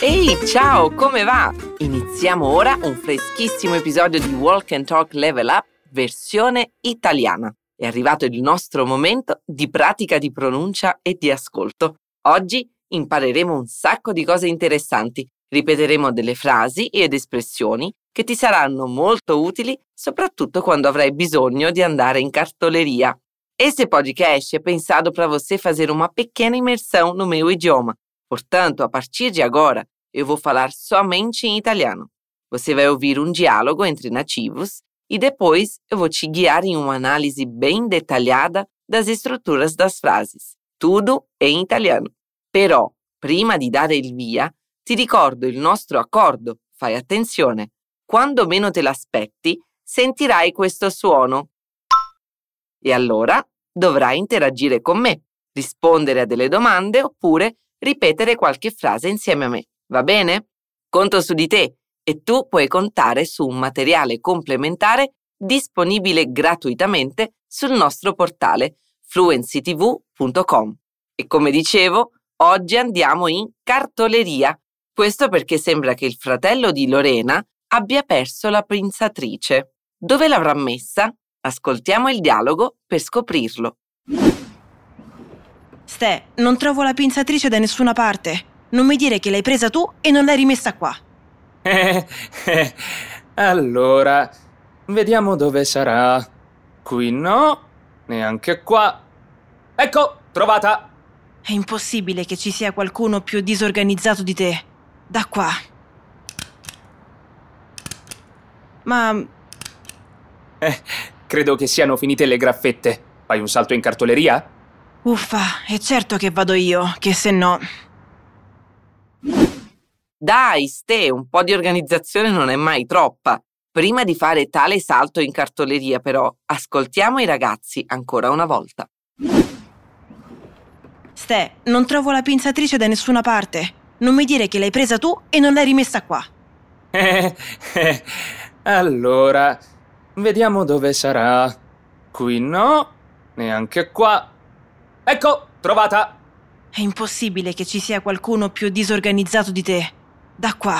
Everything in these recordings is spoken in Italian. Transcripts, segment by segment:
Ehi, ciao, come va? Iniziamo ora un freschissimo episodio di Walk and Talk Level Up versione italiana. È arrivato il nostro momento di pratica di pronuncia e di ascolto. Oggi impareremo un sacco di cose interessanti, ripeteremo delle frasi ed espressioni che ti saranno molto utili soprattutto quando avrai bisogno de andare in cartoleria. Esse podcast é pensado para você fazer uma pequena imersão no meu idioma. Portanto, a partir de agora, eu vou falar somente em italiano. Você vai ouvir um diálogo entre nativos e depois eu vou te guiar em uma análise bem detalhada das estruturas das frases. Tudo em italiano. Però, prima di dare il via, ti ricordo il nostro accordo. Fai attenzione. Quando meno te l'aspetti, sentirai questo suono. E allora dovrai interagire con me, rispondere a delle domande oppure ripetere qualche frase insieme a me. Va bene? Conto su di te e tu puoi contare su un materiale complementare disponibile gratuitamente sul nostro portale fluencytv.com. E come dicevo, oggi andiamo in cartoleria. Questo perché sembra che il fratello di Lorena abbia perso la pinzatrice. Dove l'avrà messa? Ascoltiamo il dialogo per scoprirlo. Ste, non trovo la pinzatrice da nessuna parte. Non mi dire che l'hai presa tu e non l'hai rimessa qua. Eh, eh, allora, vediamo dove sarà. Qui no, neanche qua. Ecco, trovata! È impossibile che ci sia qualcuno più disorganizzato di te. Da qua. Ma Eh, credo che siano finite le graffette. Fai un salto in cartoleria? uffa, è certo che vado io, che se no. Dai, Ste, un po' di organizzazione non è mai troppa. Prima di fare tale salto in cartoleria, però, ascoltiamo i ragazzi ancora una volta. Ste, non trovo la pinzatrice da nessuna parte. Non mi dire che l'hai presa tu e non l'hai rimessa qua. Eh, eh, allora, vediamo dove sarà. Qui no, neanche qua. Ecco, trovata! È impossibile che ci sia qualcuno più disorganizzato di te. Da qua.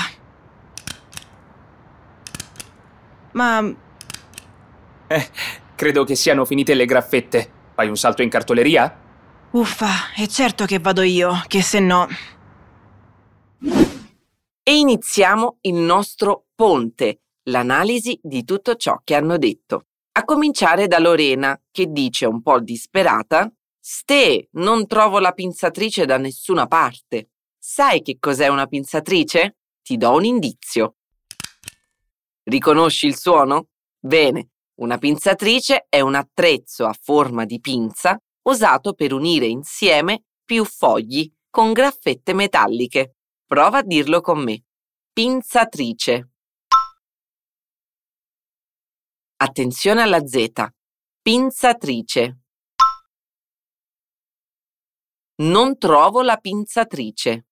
Ma Eh, credo che siano finite le graffette. Fai un salto in cartoleria? uffa, è certo che vado io, che se no. E iniziamo il nostro ponte, l'analisi di tutto ciò che hanno detto. A cominciare da Lorena, che dice un po' disperata: Ste, non trovo la pinzatrice da nessuna parte. Sai che cos'è una pinzatrice? Ti do un indizio. Riconosci il suono? Bene, una pinzatrice è un attrezzo a forma di pinza usato per unire insieme più fogli con graffette metalliche. Prova a dirlo con me. Pinzatrice. Attenzione alla Z. Pinzatrice. Non trovo la pinzatrice.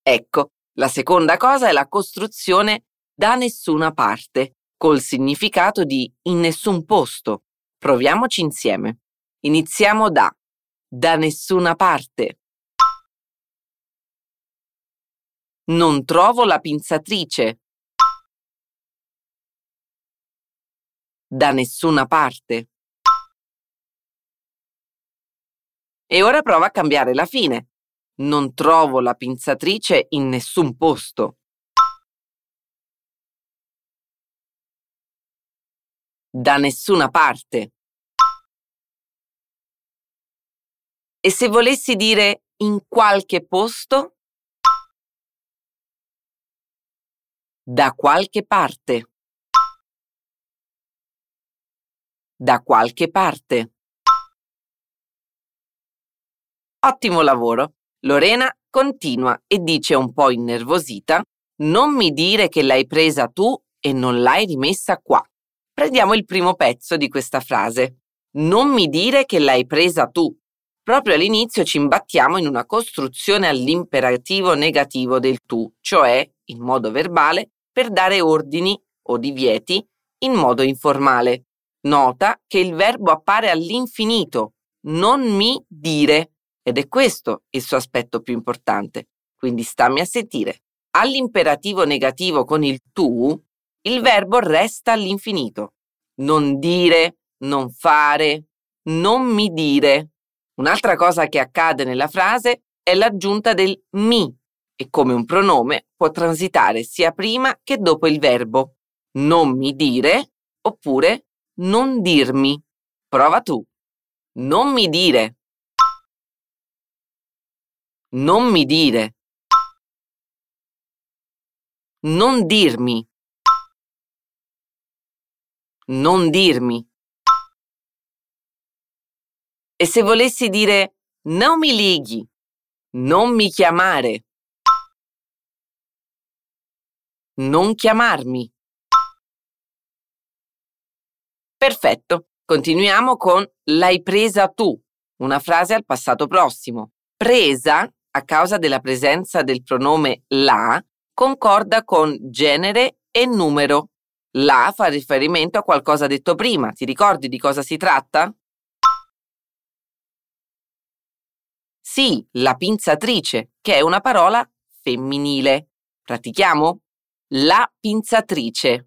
Ecco, la seconda cosa è la costruzione da nessuna parte, col significato di in nessun posto. Proviamoci insieme. Iniziamo da da nessuna parte. Non trovo la pinzatrice. Da nessuna parte. E ora prova a cambiare la fine. Non trovo la pinzatrice in nessun posto. Da nessuna parte. E se volessi dire in qualche posto? Da qualche parte. Da qualche parte. Ottimo lavoro. Lorena continua e dice un po' innervosita: Non mi dire che l'hai presa tu e non l'hai rimessa qua. Prendiamo il primo pezzo di questa frase. Non mi dire che l'hai presa tu. Proprio all'inizio ci imbattiamo in una costruzione all'imperativo negativo del tu, cioè in modo verbale, per dare ordini o divieti in modo informale. Nota che il verbo appare all'infinito, non mi dire, ed è questo il suo aspetto più importante. Quindi stammi a sentire. All'imperativo negativo con il tu, il verbo resta all'infinito. Non dire, non fare, non mi dire. Un'altra cosa che accade nella frase è l'aggiunta del mi e come un pronome può transitare sia prima che dopo il verbo. Non mi dire oppure non dirmi. Prova tu. Non mi dire. Non mi dire. Non dirmi. Non dirmi. E se volessi dire non mi lighi, non mi chiamare, non chiamarmi. Perfetto, continuiamo con l'hai presa tu, una frase al passato prossimo. Presa, a causa della presenza del pronome la, concorda con genere e numero. La fa riferimento a qualcosa detto prima. Ti ricordi di cosa si tratta? Sì, la pinzatrice, che è una parola femminile. Pratichiamo? La pinzatrice.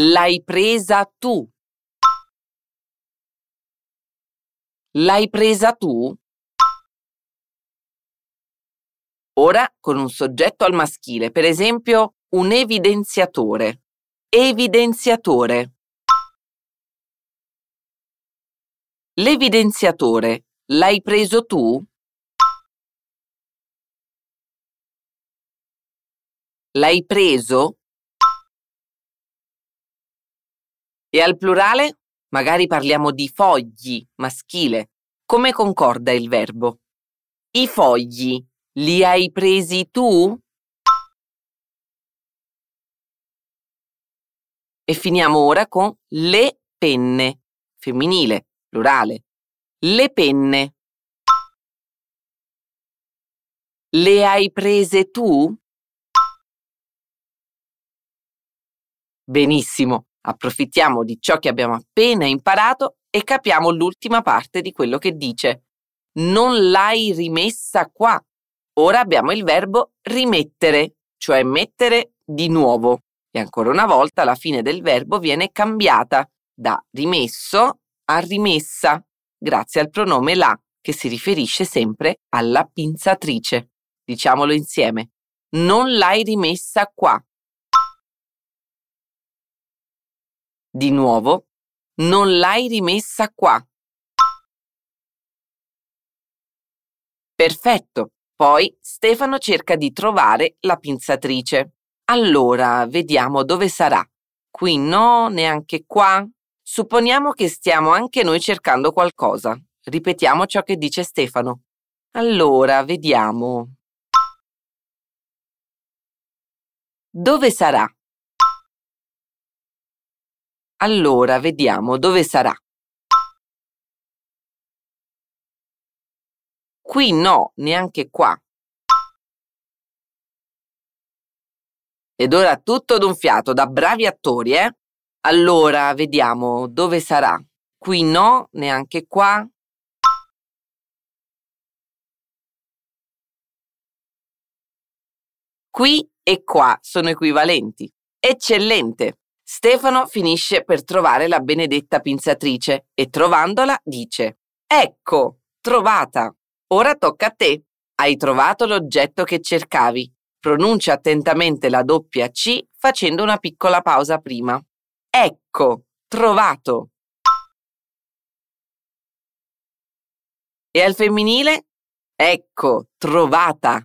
L'hai presa tu. L'hai presa tu? Ora con un soggetto al maschile, per esempio un evidenziatore. Evidenziatore. L'evidenziatore l'hai preso tu? L'hai preso? E al plurale? Magari parliamo di fogli, maschile. Come concorda il verbo? I fogli li hai presi tu? E finiamo ora con le penne, femminile plurale. Le penne. Le hai prese tu? Benissimo, approfittiamo di ciò che abbiamo appena imparato e capiamo l'ultima parte di quello che dice. Non l'hai rimessa qua. Ora abbiamo il verbo rimettere, cioè mettere di nuovo. E ancora una volta la fine del verbo viene cambiata da rimesso a rimessa, grazie al pronome la, che si riferisce sempre alla pinzatrice. Diciamolo insieme. Non l'hai rimessa qua. Di nuovo, non l'hai rimessa qua. Perfetto. Poi Stefano cerca di trovare la pinzatrice. Allora, vediamo dove sarà. Qui no, neanche qua. Supponiamo che stiamo anche noi cercando qualcosa. Ripetiamo ciò che dice Stefano. Allora, vediamo. Dove sarà? Allora, vediamo dove sarà. Qui no, neanche qua. Ed ora tutto d'un fiato, da bravi attori, eh? Allora, vediamo dove sarà. Qui no, neanche qua. Qui e qua sono equivalenti. Eccellente! Stefano finisce per trovare la benedetta pinzatrice e trovandola dice Ecco, trovata! Ora tocca a te. Hai trovato l'oggetto che cercavi. Pronuncia attentamente la doppia C facendo una piccola pausa prima. Ecco, trovato. E al femminile? Ecco, trovata.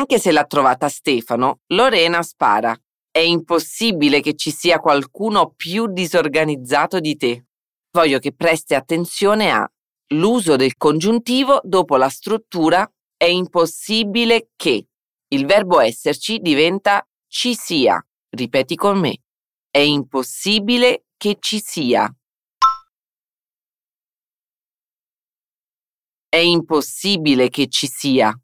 Anche se l'ha trovata Stefano, Lorena spara. È impossibile che ci sia qualcuno più disorganizzato di te. Voglio che presti attenzione a l'uso del congiuntivo dopo la struttura è impossibile che. Il verbo esserci diventa ci sia. Ripeti con me. È impossibile che ci sia. È impossibile che ci sia.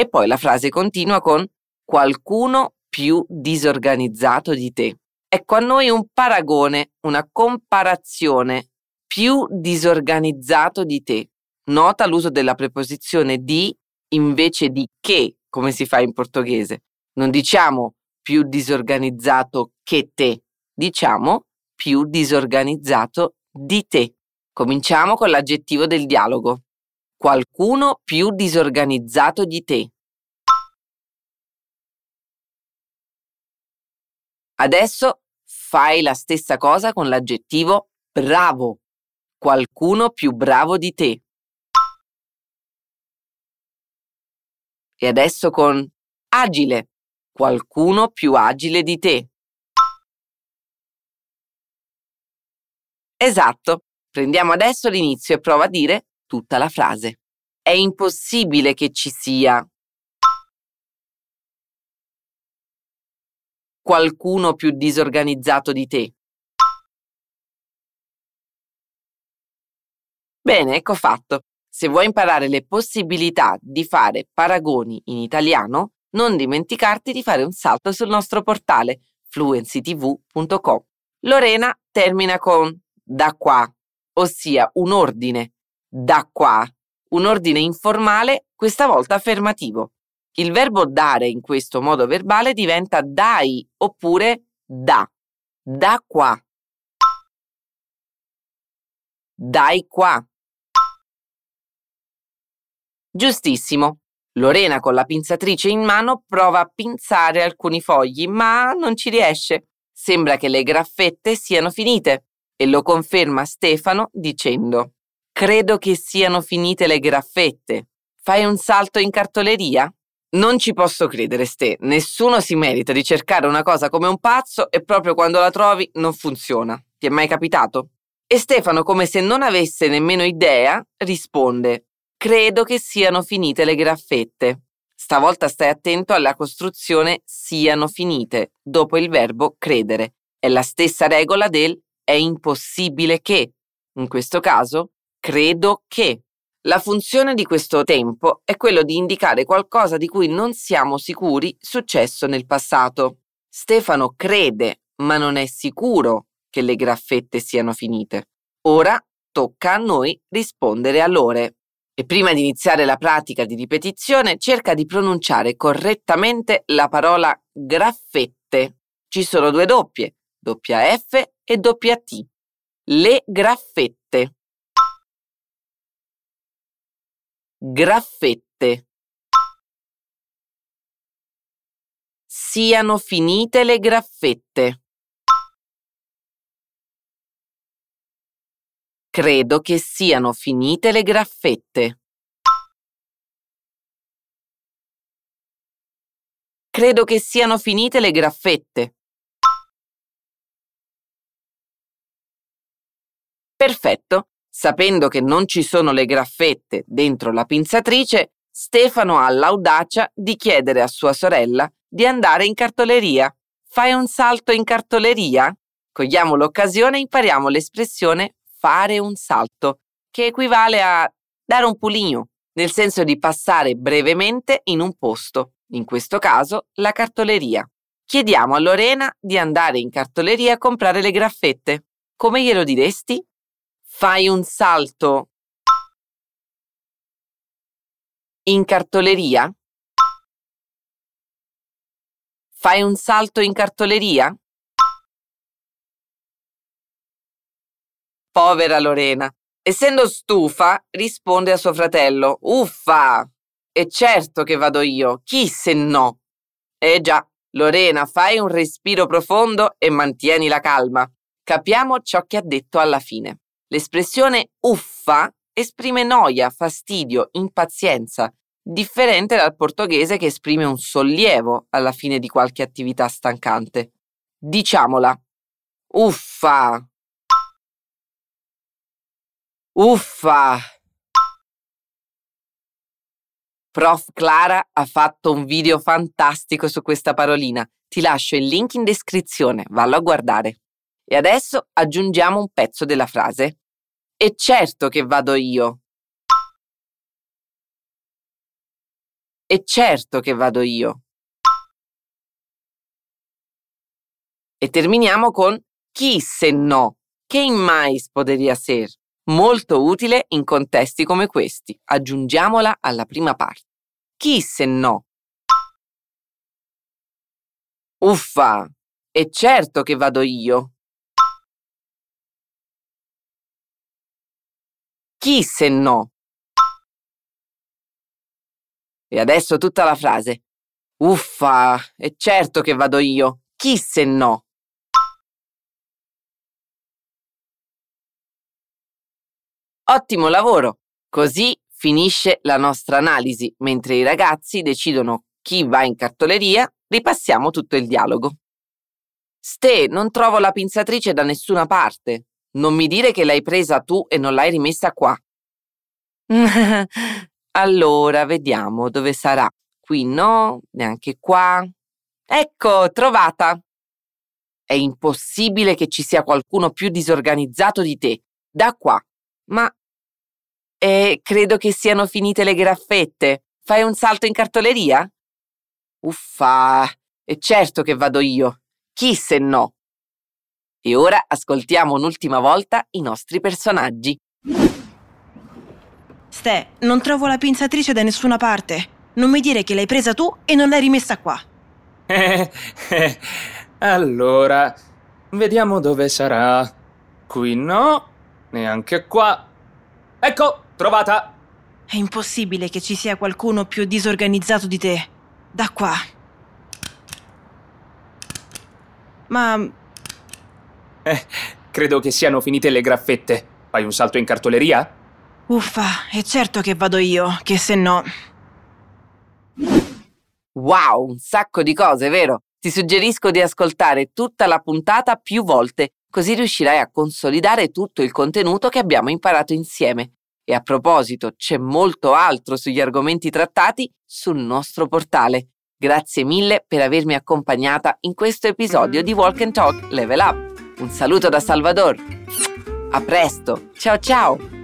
E poi la frase continua con qualcuno più disorganizzato di te. Ecco a noi un paragone, una comparazione più disorganizzato di te. Nota l'uso della preposizione di invece di che, come si fa in portoghese. Non diciamo più disorganizzato che te, diciamo più disorganizzato di te. Cominciamo con l'aggettivo del dialogo. Qualcuno più disorganizzato di te. Adesso fai la stessa cosa con l'aggettivo bravo. Qualcuno più bravo di te. E adesso con agile. Qualcuno più agile di te. Esatto. Prendiamo adesso l'inizio e prova a dire tutta la frase. È impossibile che ci sia qualcuno più disorganizzato di te. Bene, ecco fatto. Se vuoi imparare le possibilità di fare paragoni in italiano, non dimenticarti di fare un salto sul nostro portale fluencytv.com. Lorena termina con da qua, ossia un ordine da qua, un ordine informale, questa volta affermativo. Il verbo dare in questo modo verbale diventa dai oppure da. Da qua. Dai qua. Giustissimo. Lorena con la pinzatrice in mano prova a pinzare alcuni fogli, ma non ci riesce. Sembra che le graffette siano finite e lo conferma Stefano dicendo Credo che siano finite le graffette. Fai un salto in cartoleria? Non ci posso credere, Ste. Nessuno si merita di cercare una cosa come un pazzo e proprio quando la trovi non funziona. Ti è mai capitato? E Stefano, come se non avesse nemmeno idea, risponde: Credo che siano finite le graffette. Stavolta stai attento alla costruzione siano finite, dopo il verbo credere. È la stessa regola del è impossibile che. In questo caso, credo che. La funzione di questo tempo è quello di indicare qualcosa di cui non siamo sicuri successo nel passato. Stefano crede, ma non è sicuro che le graffette siano finite. Ora tocca a noi rispondere a loro. E prima di iniziare la pratica di ripetizione, cerca di pronunciare correttamente la parola graffette. Ci sono due doppie, doppia F e doppia T. Le graffette. Graffette. Siano finite le graffette. Credo che siano finite le graffette. Credo che siano finite le graffette. Perfetto. Sapendo che non ci sono le graffette dentro la pinzatrice, Stefano ha l'audacia di chiedere a sua sorella di andare in cartoleria. Fai un salto in cartoleria? Cogliamo l'occasione e impariamo l'espressione fare un salto, che equivale a dare un pulino, nel senso di passare brevemente in un posto, in questo caso la cartoleria. Chiediamo a Lorena di andare in cartoleria a comprare le graffette. Come glielo diresti? Fai un salto in cartoleria? Fai un salto in cartoleria? Povera Lorena. Essendo stufa, risponde a suo fratello: Uffa! E certo che vado io, chi se no? Eh già, Lorena, fai un respiro profondo e mantieni la calma. Capiamo ciò che ha detto alla fine. L'espressione uffa esprime noia, fastidio, impazienza, differente dal portoghese che esprime un sollievo alla fine di qualche attività stancante. Diciamola. Uffa. Uffa. Prof Clara ha fatto un video fantastico su questa parolina. Ti lascio il link in descrizione, vallo a guardare. E adesso aggiungiamo un pezzo della frase. E certo che vado io. E certo che vado io. E terminiamo con chi se no. Quem mais poderia ser? Molto utile in contesti come questi. Aggiungiamola alla prima parte. Chi se no? Uffa! E certo che vado io. Chi se no? E adesso tutta la frase. Uffa! E certo che vado io. Chi se no? Ottimo lavoro! Così finisce la nostra analisi. Mentre i ragazzi decidono chi va in cartoleria, ripassiamo tutto il dialogo. Ste, non trovo la pinzatrice da nessuna parte. Non mi dire che l'hai presa tu e non l'hai rimessa qua. allora, vediamo dove sarà. Qui no, neanche qua. Ecco, trovata. È impossibile che ci sia qualcuno più disorganizzato di te. Da qua. Ma e credo che siano finite le graffette. Fai un salto in cartoleria? Uffa, è certo che vado io. Chi se no? E ora ascoltiamo un'ultima volta i nostri personaggi. Ste, non trovo la pinzatrice da nessuna parte. Non mi dire che l'hai presa tu e non l'hai rimessa qua. Eh, eh, allora, vediamo dove sarà. Qui no, neanche qua. Ecco, Trovata! È impossibile che ci sia qualcuno più disorganizzato di te. Da qua. Ma... Eh, credo che siano finite le graffette. Fai un salto in cartoleria? Uffa, è certo che vado io, che se no... Wow, un sacco di cose, vero? Ti suggerisco di ascoltare tutta la puntata più volte, così riuscirai a consolidare tutto il contenuto che abbiamo imparato insieme. E a proposito, c'è molto altro sugli argomenti trattati sul nostro portale. Grazie mille per avermi accompagnata in questo episodio di Walk and Talk Level Up. Un saluto da Salvador. A presto. Ciao ciao.